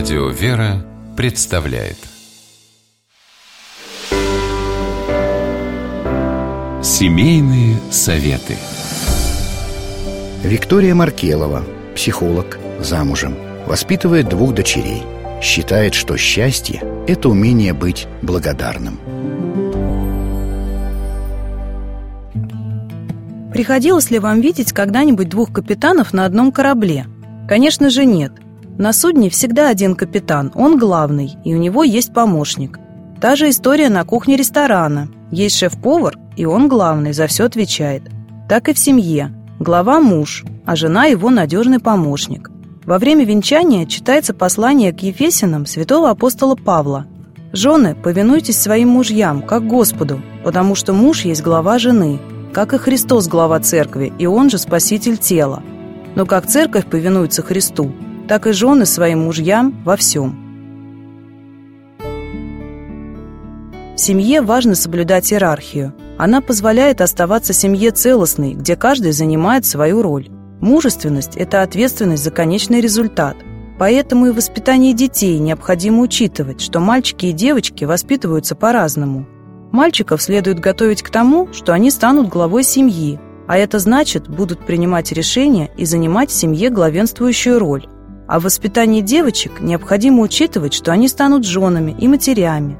Радио «Вера» представляет Семейные советы Виктория Маркелова, психолог, замужем, воспитывает двух дочерей. Считает, что счастье – это умение быть благодарным. Приходилось ли вам видеть когда-нибудь двух капитанов на одном корабле? Конечно же нет. На судне всегда один капитан, он главный, и у него есть помощник. Та же история на кухне ресторана. Есть шеф-повар, и он главный, за все отвечает. Так и в семье. Глава – муж, а жена – его надежный помощник. Во время венчания читается послание к Ефесинам святого апостола Павла. «Жены, повинуйтесь своим мужьям, как Господу, потому что муж есть глава жены, как и Христос глава церкви, и он же спаситель тела. Но как церковь повинуется Христу, так и жены своим мужьям во всем. В семье важно соблюдать иерархию. Она позволяет оставаться семье целостной, где каждый занимает свою роль. Мужественность – это ответственность за конечный результат. Поэтому и в воспитании детей необходимо учитывать, что мальчики и девочки воспитываются по-разному – Мальчиков следует готовить к тому, что они станут главой семьи, а это значит, будут принимать решения и занимать в семье главенствующую роль. А в воспитании девочек необходимо учитывать, что они станут женами и матерями.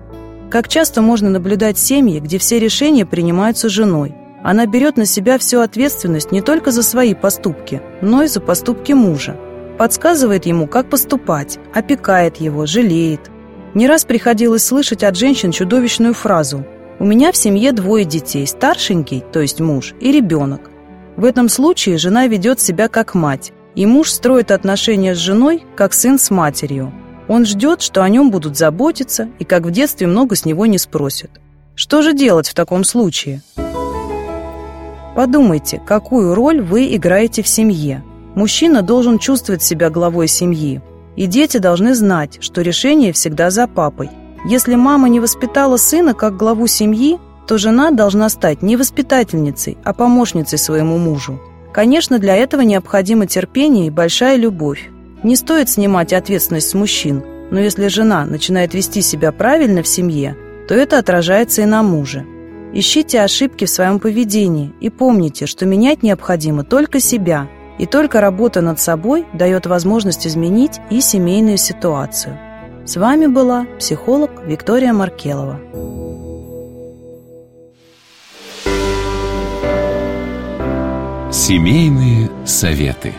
Как часто можно наблюдать семьи, где все решения принимаются женой. Она берет на себя всю ответственность не только за свои поступки, но и за поступки мужа. Подсказывает ему, как поступать, опекает его, жалеет. Не раз приходилось слышать от женщин чудовищную фразу у меня в семье двое детей, старшенький, то есть муж, и ребенок. В этом случае жена ведет себя как мать, и муж строит отношения с женой, как сын с матерью. Он ждет, что о нем будут заботиться, и как в детстве много с него не спросят. Что же делать в таком случае? Подумайте, какую роль вы играете в семье. Мужчина должен чувствовать себя главой семьи, и дети должны знать, что решение всегда за папой. Если мама не воспитала сына как главу семьи, то жена должна стать не воспитательницей, а помощницей своему мужу. Конечно, для этого необходимо терпение и большая любовь. Не стоит снимать ответственность с мужчин, но если жена начинает вести себя правильно в семье, то это отражается и на муже. Ищите ошибки в своем поведении и помните, что менять необходимо только себя, и только работа над собой дает возможность изменить и семейную ситуацию. С вами была психолог Виктория Маркелова. Семейные советы.